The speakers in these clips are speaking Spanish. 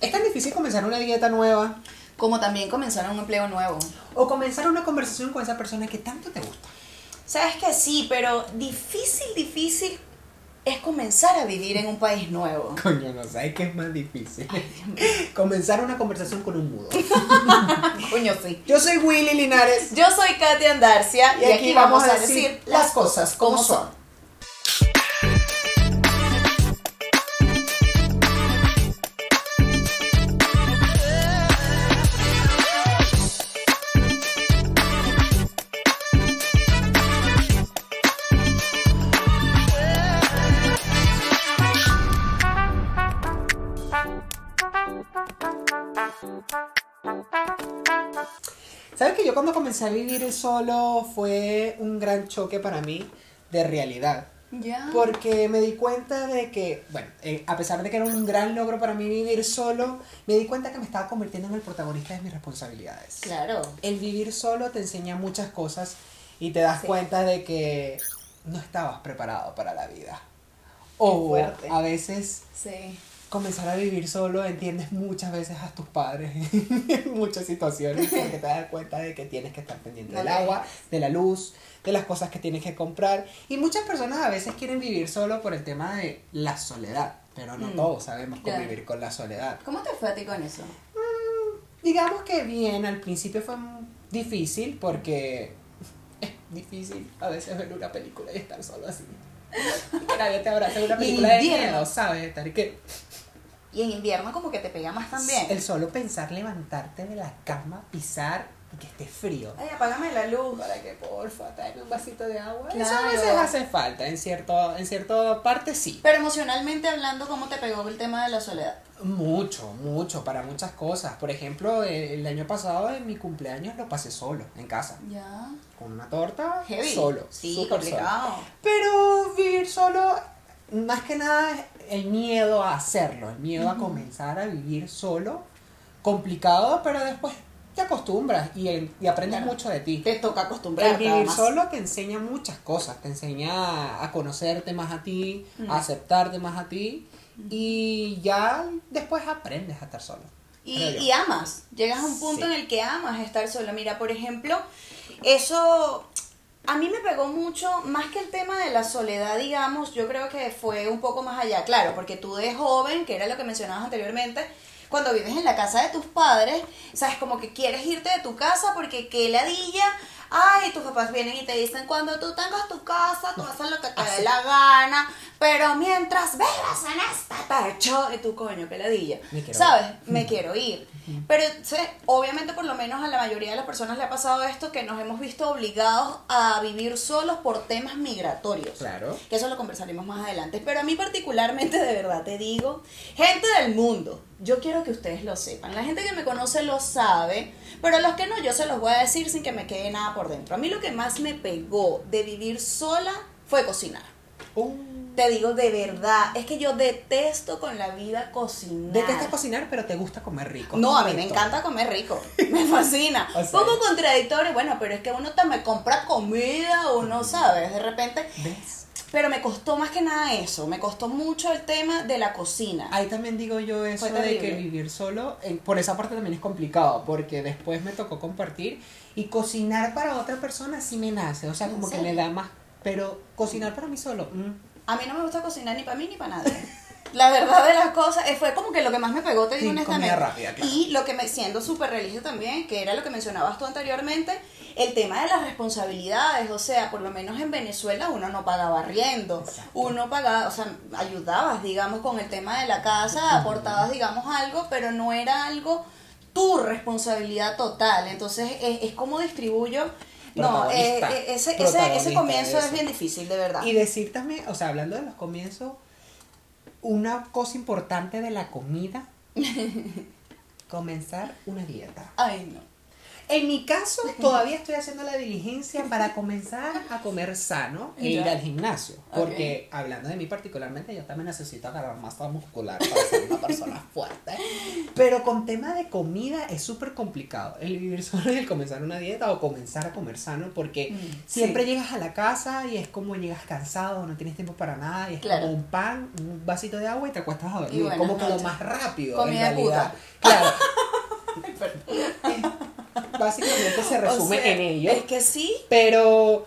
Es tan difícil comenzar una dieta nueva Como también comenzar un empleo nuevo. o comenzar una conversación con esa persona que tanto te gusta. Sabes que sí, pero difícil, difícil es comenzar a vivir en un país nuevo. Coño, no sabes qué es más difícil. comenzar una conversación con un mudo. Coño, sí. Yo soy Willy Linares. Yo soy Katia Andarcia y, aquí vamos a decir las cosas como son. ¿Sabes que yo cuando comencé a vivir solo fue un gran choque para mí de realidad? Ya. Porque me di cuenta de que, bueno, eh, a pesar de que era un gran logro para mí vivir solo, me di cuenta que me estaba convirtiendo en el protagonista de mis responsabilidades. Claro. El vivir solo te enseña muchas cosas y te das Sí. cuenta de que no estabas preparado para la vida. O a veces Sí. Comenzar a vivir solo entiendes muchas veces a tus padres en muchas situaciones porque te das cuenta de que tienes que estar pendiente del agua, de la luz, de las cosas que tienes que comprar. Y muchas personas a veces quieren vivir solo por el tema de la soledad, pero no Mm. todos sabemos convivir con la soledad. ¿Cómo te fue a ti con eso? Digamos que bien, al principio fue difícil porque es difícil a veces ver una película y estar solo así. Que nadie te abraza una película de miedo, ¿sabes? Estar que Y en invierno como que te pega más también. El solo pensar levantarte de la cama, pisar y que esté frío. Ay, apágame la luz. Para que porfa, tráeme un vasito de agua. Eso a veces hace falta, en cierto, en cierta parte sí. Pero emocionalmente hablando, ¿cómo te pegó el tema de la soledad? Mucho, mucho, para muchas cosas. Por ejemplo, el, el año pasado en mi cumpleaños lo pasé solo, en casa. Ya. Con una torta, Heavy. solo. Sí, complicado. solo. Pero vivir solo, más que nada, es el miedo a hacerlo, el miedo a comenzar a vivir solo, complicado, pero después te acostumbras y, el- y aprendes Claro. mucho de ti. Te toca El acostumbrarte. vivir además. solo te enseña muchas cosas, te enseña a conocerte más a ti, a aceptarte más a ti y ya después aprendes a estar solo. Y, amas, llegas a un punto Sí. en el que amas estar solo. Mira, por ejemplo, eso a mí me pegó mucho, más que el tema de la soledad, digamos, yo creo que fue un poco más allá, claro, porque tú de joven, que era lo que mencionabas anteriormente, cuando vives en la casa de tus padres, sabes, como que quieres irte de tu casa porque qué ladilla, ay, tus papás vienen y te dicen, cuando tú tengas tu casa, tú haces lo que te dé la gana, pero mientras vivas en este techo, y tú, coño, qué ladilla, Me quiero ¿sabes? Me quiero ir. Pero sí, obviamente por lo menos a la mayoría de las personas le ha pasado esto que nos hemos visto obligados a vivir solos por temas migratorios. Claro. Que eso lo conversaremos más adelante. Pero a mí particularmente, de verdad te digo, gente del mundo, yo quiero que ustedes lo sepan. La gente que me conoce lo sabe, pero los que no, yo se los voy a decir sin que me quede nada por dentro. A mí lo que más me pegó de vivir sola fue cocinar. Uh, Te digo de verdad, es que yo detesto con la vida cocinar. detestas cocinar, pero te gusta comer rico. No, a mí me encanta comer rico. Me fascina. O sea- Poco contradictorio, bueno, pero es que uno también compra comida, uno sabe, de repente. ¿Ves? Pero me costó más que nada eso. Me costó mucho el tema de la cocina. Ahí también digo yo eso de que vivir solo, eh, por esa parte también es complicado, porque después me tocó compartir y cocinar para otra persona sí me nace, o sea, ¿En como que me da más, pero cocinar para mí solo, mm, A mí no me gusta cocinar ni para mí ni para nadie. La verdad de las cosas, eh, fue como que lo que más me pegó, te digo Sí, honestamente. comida rápida, claro. Y lo que me siendo súper religio también, que era lo que mencionabas tú anteriormente, el tema de las responsabilidades, o sea, por lo menos en Venezuela uno no pagaba arriendo, Exacto. uno pagaba, o sea, ayudabas, digamos, con el tema de la casa, aportabas, digamos, algo, pero no era algo tu responsabilidad total. Entonces, es, es como distribuyo. No, eh, eh, ese, ese, ese comienzo es bien difícil, de verdad. Y decir también, o sea, hablando de los comienzos, una cosa importante de la comida, comenzar una dieta. Ay, no. En mi caso, todavía estoy haciendo la diligencia para comenzar a comer sano e ir al gimnasio. Porque, hablando de mí particularmente, yo también necesito agarrar masa muscular para ser una persona fuerte. Pero con tema de comida es súper complicado el vivir solo y el comenzar una dieta o comenzar a comer sano porque Mm, siempre sí. llegas a la casa y es como llegas cansado, no tienes tiempo para nada y es Claro. como un pan, un vasito de agua y te acuestas a dormir. como que lo más rápido. Comida en realidad. puta. Claro. Básicamente se resume O sea, en ello. Es que sí. Pero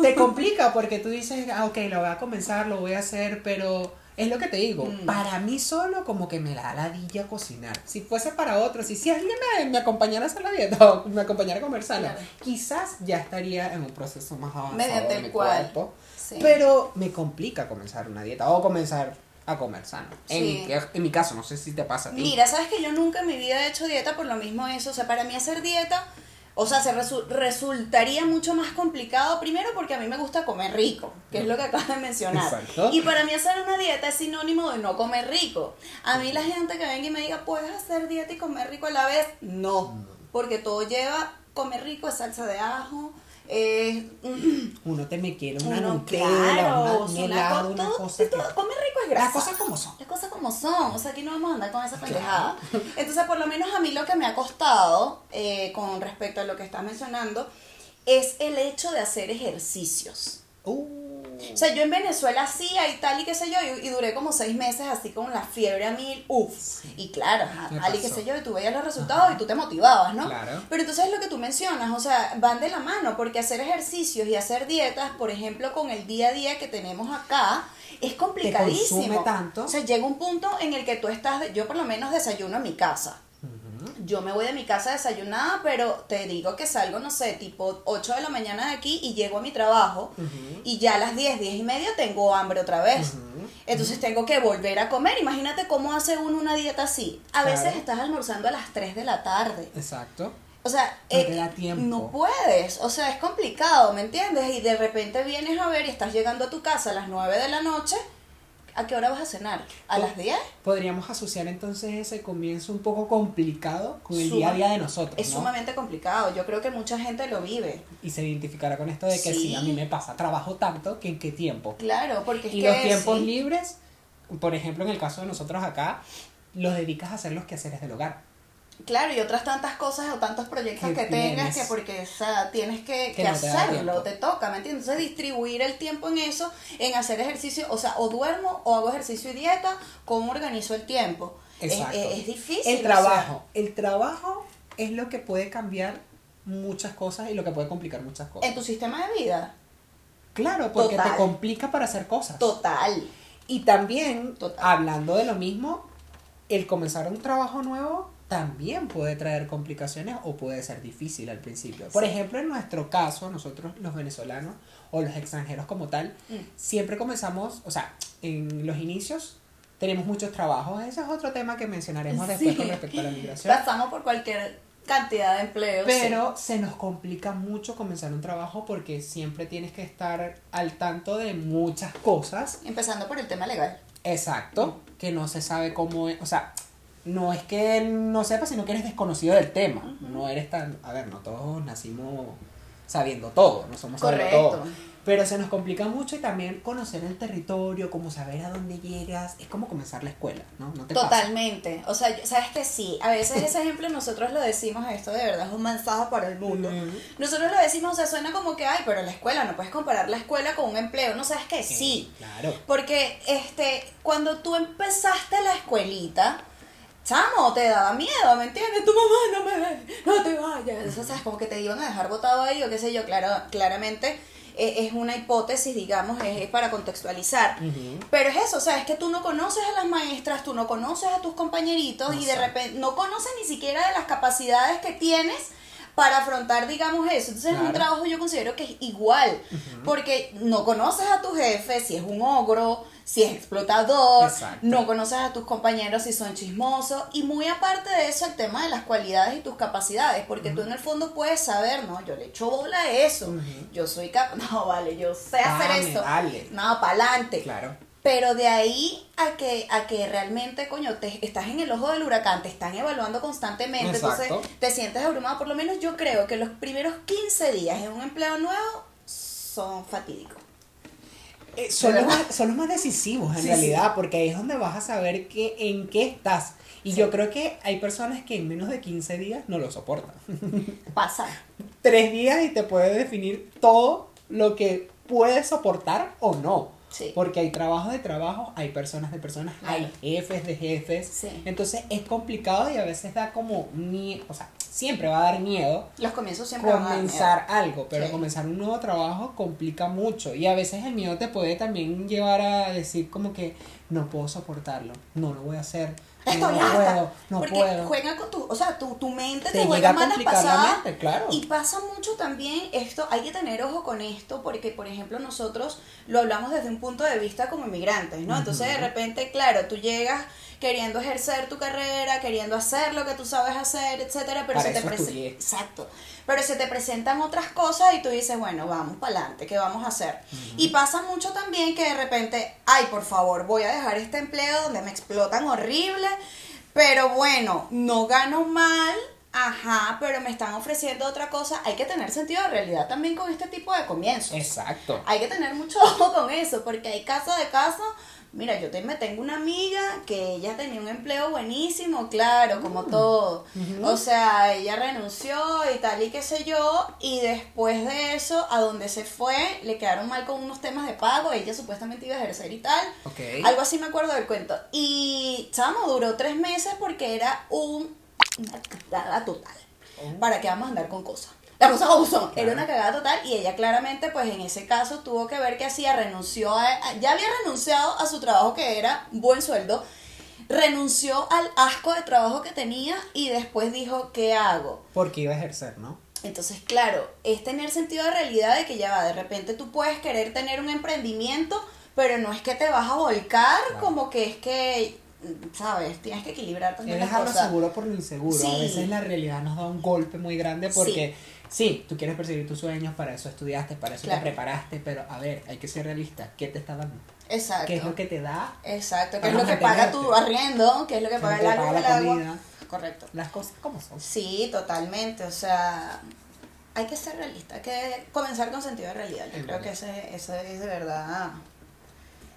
te complica porque tú dices, ah, ok, lo voy a comenzar, lo voy a hacer, pero es lo que te digo. Mm. Para mí solo como que me da ladilla cocinar. Si fuese para otros, si, si alguien me, me acompañara a hacer la dieta o me acompañara a comer sano, Claro. quizás ya estaría en un proceso más avanzado Mediante de el mi cual. cuerpo. Sí. Pero me complica comenzar una dieta o comenzar a comer sano. En, Sí. mi, en mi caso, no sé si te pasa a ti. Mira, sabes que yo nunca en mi vida he hecho dieta por lo mismo eso. O sea, para mí hacer dieta, o sea, se resu- resultaría mucho más complicado. Primero porque a mí me gusta comer rico, que es lo que acabas de mencionar. Exacto. Y para mí hacer una dieta es sinónimo de no comer rico. A mí la gente que venga y me diga, ¿puedes hacer dieta y comer rico a la vez? No, porque todo lleva comer rico, es salsa de ajo. Es Uno te me quiere una uno, Nutella, claro, una, o un una helado, una todo- cosa que- todo- comer rico es grasa. Las cosas como son. Las cosas como son, o sea, aquí no vamos a andar con esa pendejada. Entonces, por lo menos a mí lo que me ha costado eh, con respecto a lo que estás mencionando es el hecho de hacer ejercicios. Uh, O sea, yo en Venezuela hacía y tal y qué sé yo, y, y duré como seis meses así con la fiebre a mil, uff. Y claro, tal y qué sé yo, y tú veías los resultados y tú te motivabas, ¿no? Claro. Pero entonces es lo que tú mencionas, o sea, van de la mano, porque hacer ejercicios y hacer dietas, por ejemplo, con el día a día que tenemos acá, es complicadísimo. consume tanto. O sea, llega un punto en el que tú estás, yo por lo menos desayuno en mi casa. Yo me voy de mi casa desayunada, pero te digo que salgo, no sé, tipo 8 de la mañana de aquí y llego a mi trabajo y ya a las 10, 10 y media tengo hambre otra vez. Entonces tengo que volver a comer. Imagínate cómo hace uno una dieta así. A Claro. veces estás almorzando a las 3 de la tarde. Exacto. O sea, No eh, tiempo. no puedes, o sea, es complicado, ¿me entiendes? Y de repente vienes a ver y estás llegando a tu casa a las 9 de la noche, ¿a qué hora vas a cenar? ¿A las 10? Podríamos asociar entonces ese comienzo un poco complicado con el Suma- día a día de nosotros, Es ¿no? sumamente complicado, yo creo que mucha gente lo vive. Y se identificará con esto de que sí. Sí. a mí me pasa, trabajo tanto que en qué tiempo. Claro, porque es Y que los tiempos sí. libres, por ejemplo, en el caso de nosotros acá, los dedicas a hacer los quehaceres del hogar. Claro, y otras tantas cosas o tantos proyectos Que que, tengas que porque o sea, tienes que, Que que no te da hacerlo, te toca, ¿me entiendes? Entonces distribuir el tiempo en eso, en hacer ejercicio, o sea, o duermo o hago ejercicio y dieta, ¿cómo organizo el tiempo? Es, Exacto. es- es difícil. El o sea, trabajo. El trabajo es lo que puede cambiar muchas cosas y lo que puede complicar muchas cosas. en tu sistema de vida. Claro, porque Total. te complica para hacer cosas. Total. Y también, Total. hablando de lo mismo, el comenzar un trabajo nuevo también puede traer complicaciones o puede ser difícil al principio. Por ejemplo, en nuestro caso, nosotros los venezolanos o los extranjeros como tal, Mm. siempre comenzamos, o sea, en los inicios tenemos muchos trabajos. Ese es otro tema que mencionaremos después con respecto a la migración. Pasamos por cualquier cantidad de empleos. Pero se nos complica mucho comenzar un trabajo porque siempre tienes que estar al tanto de muchas cosas. Empezando por el tema legal. Exacto. Que no se sabe cómo es. O sea, no es que no sepas, sino que eres desconocido del tema. No eres tan. A ver, no todos nacimos sabiendo todo, no somos sabiendo Correcto. todo. Pero se nos complica mucho y también conocer el territorio, como saber a dónde llegas, es como comenzar la escuela, ¿no? ¿No te pasa? Totalmente. O sea, sabes que sí. A veces ese ejemplo nosotros lo decimos, esto de verdad es un mensaje para el mundo. Nosotros lo decimos, o sea, suena como que, ay, pero la escuela, no puedes comparar la escuela con un empleo. No sabes que sí. Claro. Porque este, cuando tú empezaste la escuelita, chamo, te daba miedo, ¿me entiendes? Tu mamá no me ve, no te vayas. Eso, ¿sabes? Como que te iban a dejar botado ahí o qué sé yo. Claro, claramente eh, es una hipótesis, digamos, es, es para contextualizar. Ujú. Pero es eso, o sea, es que tú no conoces a las maestras, tú no conoces a tus compañeritos y de repente no conoces ni siquiera de las capacidades que tienes para afrontar, digamos, eso. Entonces, es un trabajo yo considero que es igual, porque no conoces a tu jefe si es un ogro, si es explotador, Exacto. no conoces a tus compañeros si son chismosos, y muy aparte de eso, el tema de las cualidades y tus capacidades, porque tú en el fondo puedes saber, no, yo le echo bola a eso, yo soy capaz, no, vale, yo sé hacer Dale, esto, dale. no, para adelante. Claro. Pero de ahí a que, a que realmente, coño, te, estás en el ojo del huracán, te están evaluando constantemente, Exacto. entonces te sientes abrumado. Por lo menos yo creo que los primeros 15 días en un empleo nuevo son fatídicos. Eh, son, los más, son los más decisivos en Sí, realidad, porque ahí es donde vas a saber que, en qué estás. Y yo creo que hay personas que en menos de 15 días no lo soportan. Pasa. Tres días y te puede definir todo lo que puedes soportar o no. Sí. Porque hay trabajos de trabajo, hay personas de personas, hay jefes de jefes. Sí. Entonces es complicado y a veces da como miedo, o sea, siempre va a dar miedo Los comienzos siempre van a dar miedo. comenzar algo, pero Sí. comenzar un nuevo trabajo complica mucho y a veces el miedo te puede también llevar a decir como que no puedo soportarlo, no lo voy a hacer, Estoy no harta. puedo, no porque puedo. juega con tu, o sea, tu, tu mente Te te, juega malas pasadas. mente, claro. Y pasa mucho también esto, hay que tener ojo con esto, porque por ejemplo nosotros lo hablamos desde un punto de vista como inmigrantes, ¿no? Entonces de repente, claro, tú llegas queriendo ejercer tu carrera, queriendo hacer lo que tú sabes hacer, etcétera, pero Para se te presenta. Exacto. Pero se te presentan otras cosas y tú dices, bueno, vamos para adelante, ¿qué vamos a hacer? Y pasa mucho también que de repente, ay, por favor, voy a dejar este empleo donde me explotan horrible, pero bueno, no gano mal, ajá, pero me están ofreciendo otra cosa. Hay que tener sentido de realidad también con este tipo de comienzos. Exacto. Hay que tener mucho ojo con eso, porque hay casos de casos. Mira, yo te, me tengo una amiga que ella tenía un empleo buenísimo, claro, como todo. O sea, ella renunció y tal y qué sé yo, y después de eso, a donde se fue, le quedaron mal con unos temas de pago, ella supuestamente iba a ejercer y tal. Ok. Algo así me acuerdo del cuento. Y, chamo, duró tres meses porque era un, total. Oh. ¿Para qué vamos a andar con cosas? Las cosas como son. Era una cagada total y ella claramente, pues en ese caso, tuvo que ver que hacía, renunció a, ya había renunciado a su trabajo que era buen sueldo, renunció al asco de trabajo que tenía y después dijo, ¿qué hago? Porque iba a ejercer, ¿no? Entonces, claro, es tener sentido de realidad de que ya va, de repente tú puedes querer tener un emprendimiento, pero no es que te vas a volcar, Claro. como que es que, ¿sabes? Tienes que equilibrar Es también las dejar lo cosas. seguro por lo inseguro. Sí. A veces la realidad nos da un golpe muy grande porque sí, tú quieres perseguir tus sueños, para eso estudiaste, para eso Claro. te preparaste, pero a ver, hay que ser realista. ¿Qué te está dando? Exacto. ¿Qué es lo que te da? Exacto, que Para es lo que paga tu arriendo, que es lo que paga el paga agua, la el agua. Correcto. Las cosas como son. Sí, totalmente, o sea, hay que ser realista, hay que comenzar con sentido de realidad. Yo Es creo verdad. que ese, ese es de verdad.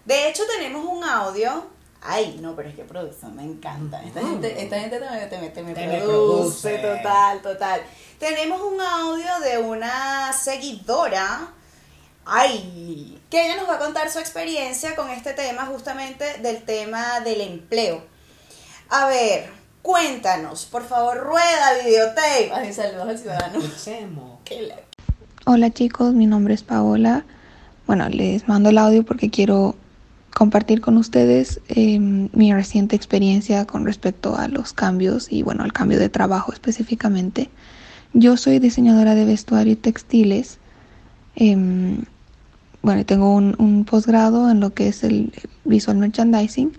De hecho, tenemos un audio. Ay, no, pero es que producción me encanta. Esta gente, esta gente te, me- te, me- te me Te me produce, produce. total, total. Tenemos un audio de una seguidora. Ay, que ella nos va a contar su experiencia con este tema, justamente del tema del empleo. A ver, cuéntanos, por favor, rueda videotape. Ay, saludos al ciudadano. Hola chicos, mi nombre es Paola. Bueno, les mando el audio porque quiero compartir con ustedes eh, mi reciente experiencia con respecto a los cambios y bueno, al cambio de trabajo específicamente. Yo soy diseñadora de vestuario y textiles. Em, bueno, tengo un, un posgrado en lo que es el visual merchandising.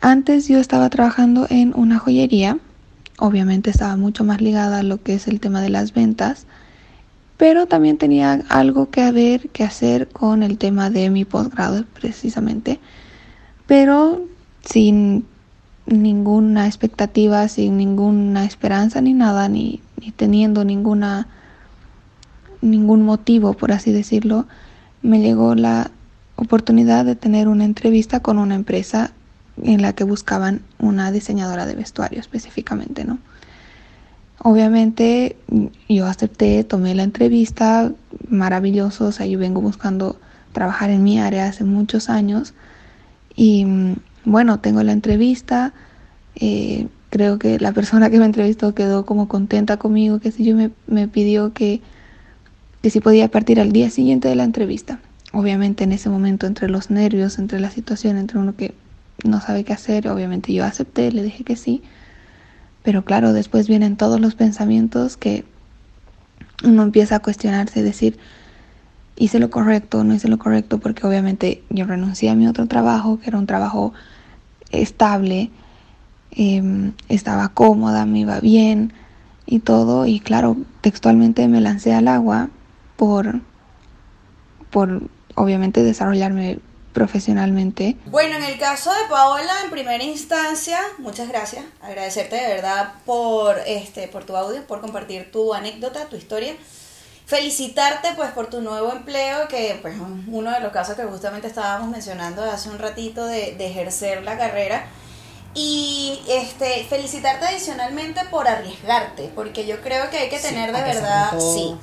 Antes yo estaba trabajando en una joyería. Obviamente estaba mucho más ligada a lo que es el tema de las ventas pero también tenía algo que ver, que hacer con el tema de mi posgrado precisamente, pero sin ninguna expectativa, sin ninguna esperanza ni nada, ni, ni teniendo ninguna ningún motivo, por así decirlo, me llegó la oportunidad de tener una entrevista con una empresa en la que buscaban una diseñadora de vestuario específicamente, ¿no? Obviamente yo acepté, tomé la entrevista, maravilloso, o sea, yo vengo buscando trabajar en mi área hace muchos años y bueno, tengo la entrevista, eh, creo que la persona que me entrevistó quedó como contenta conmigo, que si yo me, me pidió que, que si podía partir al día siguiente de la entrevista. Obviamente en ese momento entre los nervios, entre la situación, entre uno que no sabe qué hacer, obviamente yo acepté, le dije que sí. Pero claro, después vienen todos los pensamientos que uno empieza a cuestionarse, decir, hice lo correcto, no hice lo correcto, porque obviamente yo renuncié a mi otro trabajo, que era un trabajo estable, eh, estaba cómoda, me iba bien y todo, y claro, textualmente me lancé al agua por, por obviamente desarrollarme profesionalmente. Bueno, en el caso de Paola, en primera instancia, muchas gracias. Agradecerte de verdad por este, por tu audio, por compartir tu anécdota, tu historia. Felicitarte pues por tu nuevo empleo, que pues uno de los casos que justamente estábamos mencionando hace un ratito de, de ejercer la carrera. Y este, felicitarte adicionalmente por arriesgarte, porque yo creo que hay que tener de verdad, sí,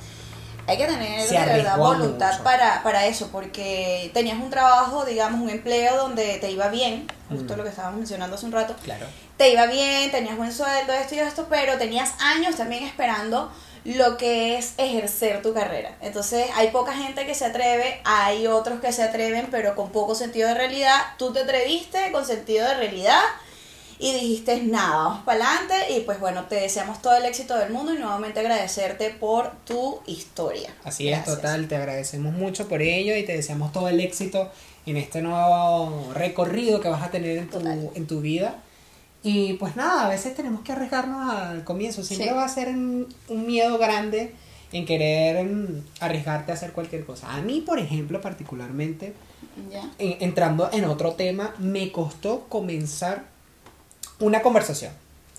hay que tener de verdad voluntad mucho. para, para eso, porque tenías un trabajo, digamos, un empleo donde te iba bien, justo Mm. lo que estábamos mencionando hace un rato, Claro. te iba bien, tenías buen sueldo, esto y esto, pero tenías años también esperando lo que es ejercer tu carrera. Entonces hay poca gente que se atreve, hay otros que se atreven, pero con poco sentido de realidad. Tú te atreviste con sentido de realidad y dijiste, nada, vamos para adelante y pues bueno, te deseamos todo el éxito del mundo y nuevamente agradecerte por tu historia. Así Gracias. es, total, te agradecemos mucho por ello y te deseamos todo el éxito en este nuevo recorrido que vas a tener en tu, en tu vida. Y pues nada, a veces tenemos que arriesgarnos al comienzo, siempre Sí. va a ser un, un miedo grande en querer mm, arriesgarte a hacer cualquier cosa. A mí, por ejemplo, particularmente, entrando en otro tema, me costó comenzar una conversación.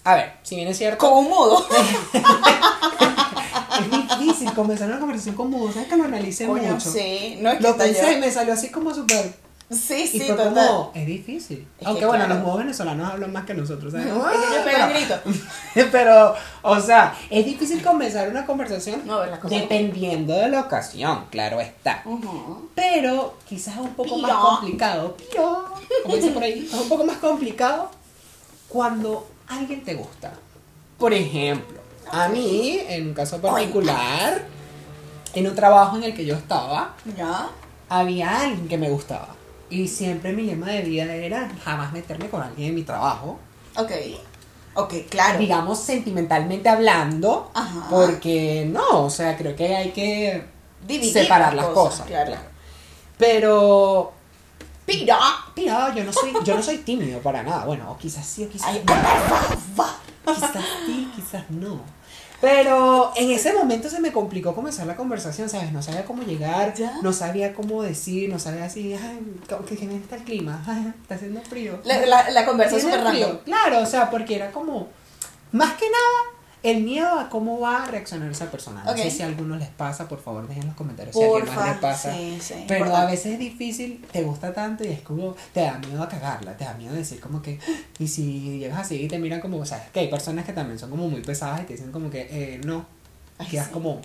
A ver, si bien es cierto... Como un mudo. Es difícil comenzar una conversación con mudo, ¿sabes que lo analicé Coño, mucho? sí, no es que Lo pensé y me salió así como súper. Sí, Y sí, fue total. como, es difícil. Es Aunque que bueno, claro. los mudos venezolanos hablan más que nosotros, ¿sabes? Es el grito. Pero, o sea, es difícil comenzar una conversación No, dependiendo de la ocasión, claro está. Pero quizás un poco más complicado, pío, como dice por ahí, es un poco más complicado cuando alguien te gusta. Por ejemplo, a mí, en un caso particular, en un trabajo en el que yo estaba, ¿Ya? había alguien que me gustaba. Y siempre mi lema de vida era jamás meterme con alguien en mi trabajo. Ok. Ok, claro. Digamos, sentimentalmente hablando. Ajá. Porque no, o sea, creo que hay que Dividir separar las cosas. Claro. Pero. Pira. Mira, yo no soy, yo no soy tímido para nada. Bueno, o quizás sí, o quizás Ay, no. Quizás sí, quizás no. Pero en ese momento se me complicó comenzar la conversación, ¿sabes? No sabía cómo llegar, ¿Ya? no sabía cómo decir, no sabía así, ay, que que está el clima, ay, está haciendo frío. La, la, la conversa Tiene súper random. Claro, o sea, porque era como, más que nada, el miedo a cómo va a reaccionar esa persona. No sé si a algunos les pasa, por favor, dejen en los comentarios si a alguien más les pasa. Sí, sí. Pero a veces es difícil, te gusta tanto y es como, te da miedo a cagarla, te da miedo decir como que, y si llegas así y te miran como, o sea, que hay personas que también son como muy pesadas y te dicen como que, eh, no, Ay, quedas sí. como,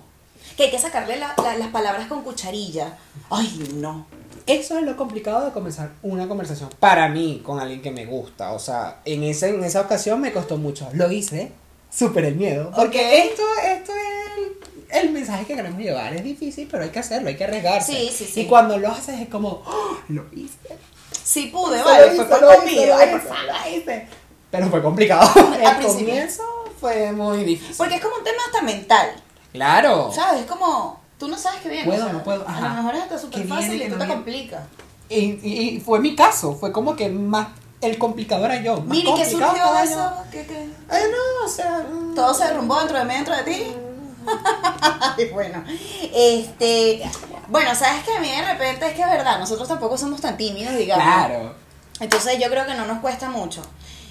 Que hay que sacarle la- la- las palabras con cucharilla. Ay, no. eso es lo complicado de comenzar una conversación para mí con alguien que me gusta, o sea, en, ese, en esa ocasión me costó mucho, lo hice, súper el miedo, porque esto, esto es el, el mensaje que queremos llevar, es difícil, pero hay que hacerlo, hay que arriesgarse. Sí, sí, sí. Y cuando lo haces es como, "Oh, lo hice. Sí pude, vale, fue por hice, conmigo. lo Ay, hice, por favor. lo hice. Pero fue complicado. Al comienzo fue muy difícil. Porque es como un tema hasta mental. Claro. ¿Sabes? Es como, tú no sabes qué viene. Puedo, o sea, no puedo, A lo mejor es hasta súper ¿Qué viene, fácil y tú no te viene? complicas. Y, y- y fue mi caso. Fue como que más. El complicado era yo. ¿y qué surgió de eso? ¿Qué, qué? Ay, no, o sea. mm, ¿Todo se derrumbó dentro de mí, dentro de ti? Bueno, este, bueno, sabes que a mí de repente es que es verdad, nosotros tampoco somos tan tímidos, digamos. Claro. Entonces yo creo que no nos cuesta mucho.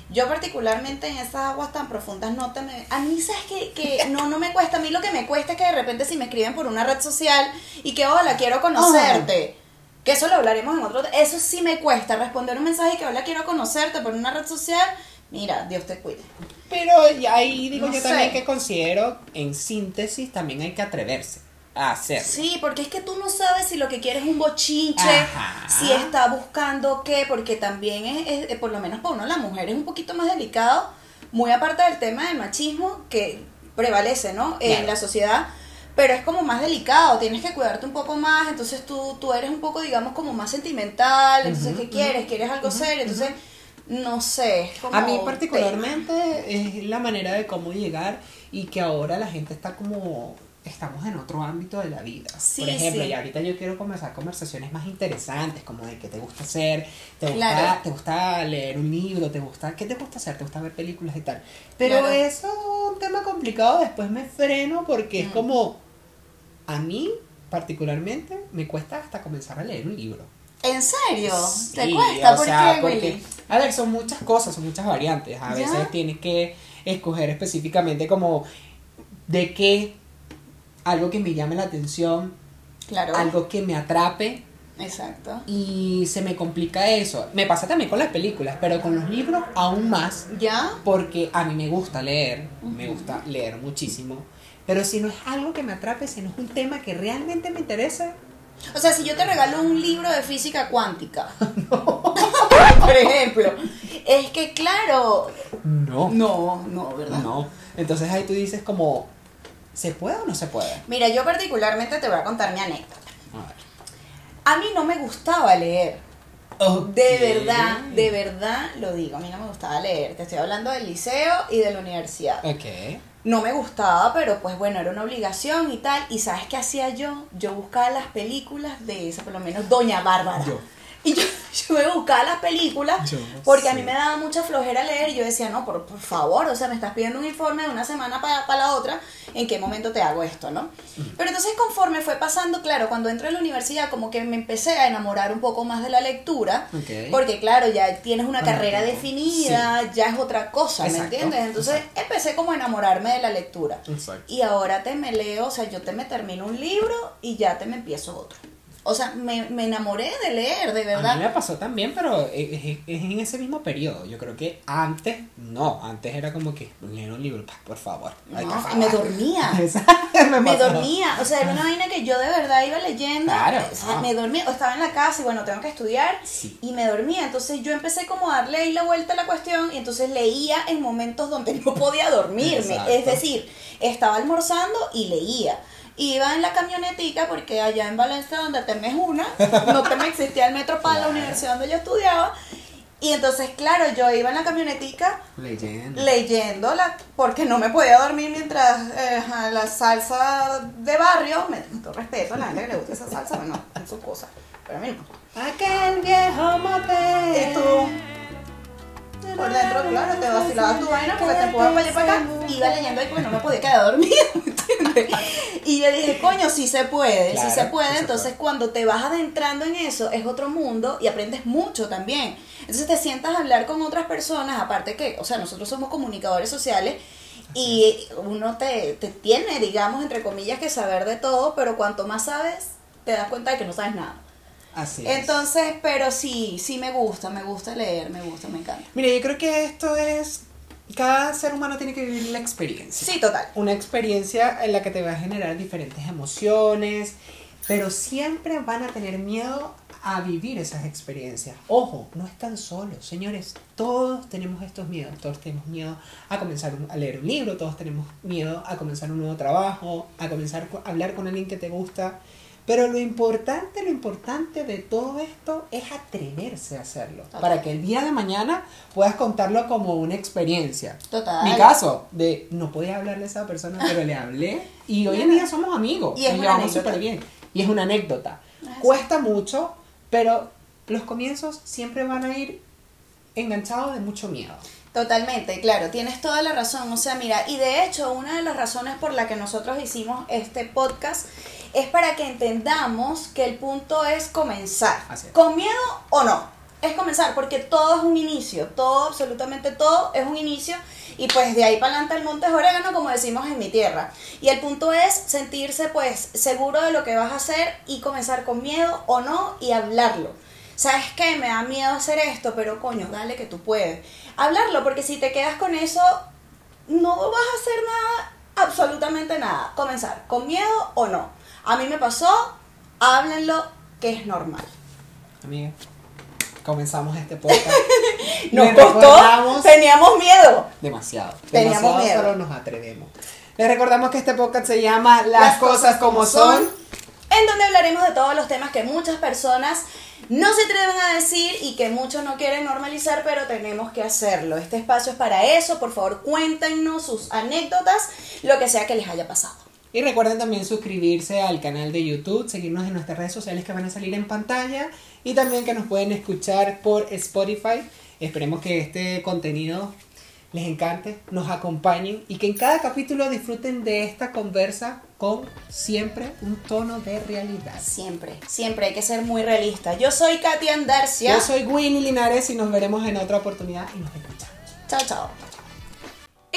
Yo particularmente en esas aguas tan profundas no te me... A mí, ¿sabes que, que no, no me cuesta? A mí lo que me cuesta es que de repente si me escriben por una red social y que, hola, quiero conocerte. Que eso lo hablaremos en otro... Eso sí me cuesta, responder un mensaje y que, hola, quiero conocerte por una red social. Mira, Dios te cuide. Pero ahí digo No yo sé. también que considero, en síntesis, también hay que atreverse a hacerlo. Sí, porque es que tú no sabes si lo que quieres es un bochinche, Ajá. si está buscando qué, porque también es, es- eh, por lo menos para uno la mujer es un poquito más delicado, muy aparte del tema del machismo que prevalece, ¿no? En la sociedad, pero es como más delicado, tienes que cuidarte un poco más, entonces tú, tú eres un poco, digamos, como más sentimental, entonces, ¿qué quieres? ¿Quieres algo serio? Entonces, no sé, como A mí particularmente es la manera de cómo llegar y que ahora la gente está como estamos en otro ámbito de la vida. Sí, Por ejemplo, sí. y ahorita yo quiero comenzar conversaciones más interesantes, como de qué te gusta hacer, te gusta, Claro. te gusta leer un libro, te gusta, ¿qué te gusta hacer? ¿Te gusta ver películas y tal? Pero Claro. eso es un tema complicado, después me freno porque es Mm. como a mí particularmente me cuesta hasta comenzar a leer un libro. ¿En serio? ¿Te Sí, cuesta? o ¿Por sea, qué, porque, Willy? a ver, son muchas cosas, son muchas variantes. A ¿Ya? veces tienes que escoger específicamente como de qué, algo que me llame la atención, Claro. algo que me atrape Exacto. y se me complica eso. Me pasa también con las películas, pero con los libros aún más, ¿Ya? porque a mí me gusta leer, me gusta leer muchísimo. Pero si no es algo que me atrape, si no es un tema que realmente me interese, O sea, si yo te regalo un libro de física cuántica, por ejemplo, es que claro, no. no, no, ¿verdad? No. Entonces ahí tú dices como, ¿se puede o no se puede? Mira, yo particularmente te voy a contar mi anécdota. A ver. A mí no me gustaba leer. De verdad, de verdad lo digo, a mí no me gustaba leer. Te estoy hablando del liceo y de la universidad. Ok. No me gustaba, pero pues bueno, era una obligación y tal. ¿Y sabes qué hacía yo? Yo buscaba las películas de esa, por lo menos Doña Bárbara. Yo. Y yo, yo me buscaba las películas Yo porque a mí me daba mucha flojera leer y yo decía, no, por, por favor, o sea, me estás pidiendo un informe de una semana para la otra, ¿en qué momento te hago esto, no? Pero entonces conforme fue pasando, claro, cuando entré a la universidad como que me empecé a enamorar un poco más de la lectura, porque claro, ya tienes una carrera definida, ya es otra cosa, ¿me entiendes? Entonces empecé como a enamorarme de la lectura. Exacto. Y ahora te me leo, o sea, yo te me termino un libro y ya te me empiezo otro. O sea, me, me enamoré de leer, de A verdad. mí me pasó también, pero es, es- es en ese mismo periodo. Yo creo que antes, no, antes era como que leer un libro, por favor. ay, No, por favor. me dormía. Me, dormía, o sea, era una vaina que yo de verdad iba leyendo, Claro, o sea, no. me dormía, o estaba en la casa y bueno, tengo que estudiar Sí. y me dormía, entonces yo empecé como a darle ahí la vuelta a la cuestión y entonces leía en momentos donde no podía dormirme, Exacto. es decir, estaba almorzando y leía. Iba en la camionetica porque allá en Valencia donde te me una, no te me existía el metro para la universidad donde yo estudiaba y entonces claro, yo iba en la camionetica Leyendo. leyéndola porque no me podía dormir mientras eh, la salsa de barrio, me todo respeto a la gente que le gusta esa salsa, bueno, es su cosa, pero a mí no. Aquel viejo motel. Y tú, por dentro, claro, te vacilabas tu vaina porque te empujas para allá y para acá, iba leyendo ahí porque no me podía quedar dormida. Y yo dije, coño, sí se puede, Claro, sí se puede, sí se entonces puede. cuando te vas adentrando en eso, es otro mundo y aprendes mucho también. Entonces te sientas a hablar con otras personas, aparte que, o sea, nosotros somos comunicadores sociales y uno te, te tiene, digamos, entre comillas, que saber de todo, pero cuanto más sabes, te das cuenta de que no sabes nada. Así es. Entonces, pero sí, sí me gusta, me gusta leer, me gusta, me encanta. Mira, yo creo que esto es. Cada ser humano tiene que vivir la experiencia. Sí, total. Una experiencia en la que te va a generar diferentes emociones, pero siempre van a tener miedo a vivir esas experiencias. Ojo, no están solos, señores. Todos tenemos estos miedos. Todos tenemos miedo a comenzar a leer un libro, todos tenemos miedo a comenzar un nuevo trabajo, a comenzar a hablar con alguien que te gusta. Pero lo importante, lo importante de todo esto es atreverse a hacerlo. Total. Para que el día de mañana puedas contarlo como una experiencia. Total. Mi caso, de no podía hablarle a esa persona, pero le hablé. Y hoy en día somos amigos. Y es nos llevamos súper bien. Y es una anécdota. Ah, Cuesta mucho, pero los comienzos siempre van a ir enganchados de mucho miedo. Totalmente, claro, tienes toda la razón. O sea, mira, y de hecho, una de las razones por la que nosotros hicimos este podcast es para que entendamos que el punto es comenzar. Es. Con miedo o no. Es comenzar, porque todo es un inicio, todo, absolutamente todo es un inicio. Y pues de ahí para adelante el monte es orégano, como decimos en mi tierra. Y el punto es sentirse pues seguro de lo que vas a hacer y comenzar con miedo o no y hablarlo. ¿Sabes qué? Me da miedo hacer esto, pero coño, dale que tú puedes. Hablarlo, porque si te quedas con eso, no vas a hacer nada, absolutamente nada. Comenzar, con miedo o no. A mí me pasó, háblenlo, que es normal. Amiga, comenzamos este podcast. Nos costó, teníamos miedo. Demasiado. Teníamos demasiado, miedo. pero nos atrevemos. Les recordamos que este podcast se llama Las, cosas como son. En donde hablaremos de todos los temas que muchas personas no se atreven a decir y que muchos no quieren normalizar, pero tenemos que hacerlo. Este espacio es para eso. Por favor, cuéntenos sus anécdotas, lo que sea que les haya pasado. Y recuerden también suscribirse al canal de YouTube, seguirnos en nuestras redes sociales que van a salir en pantalla y también que nos pueden escuchar por Spotify. Esperemos que este contenido les encante, nos acompañen y que en cada capítulo disfruten de esta conversa con siempre un tono de realidad. Siempre, siempre hay que ser muy realista. Yo soy Katy Andarcia. Yo soy Winnie Linares y nos veremos en otra oportunidad y nos escuchamos. Chao, chao.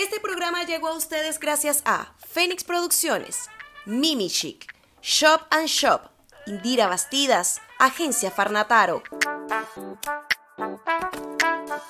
Este programa llegó a ustedes gracias a Fénix Producciones, Mimi Chic, Shop and Shop, Indira Bastidas, Agencia Farnataro.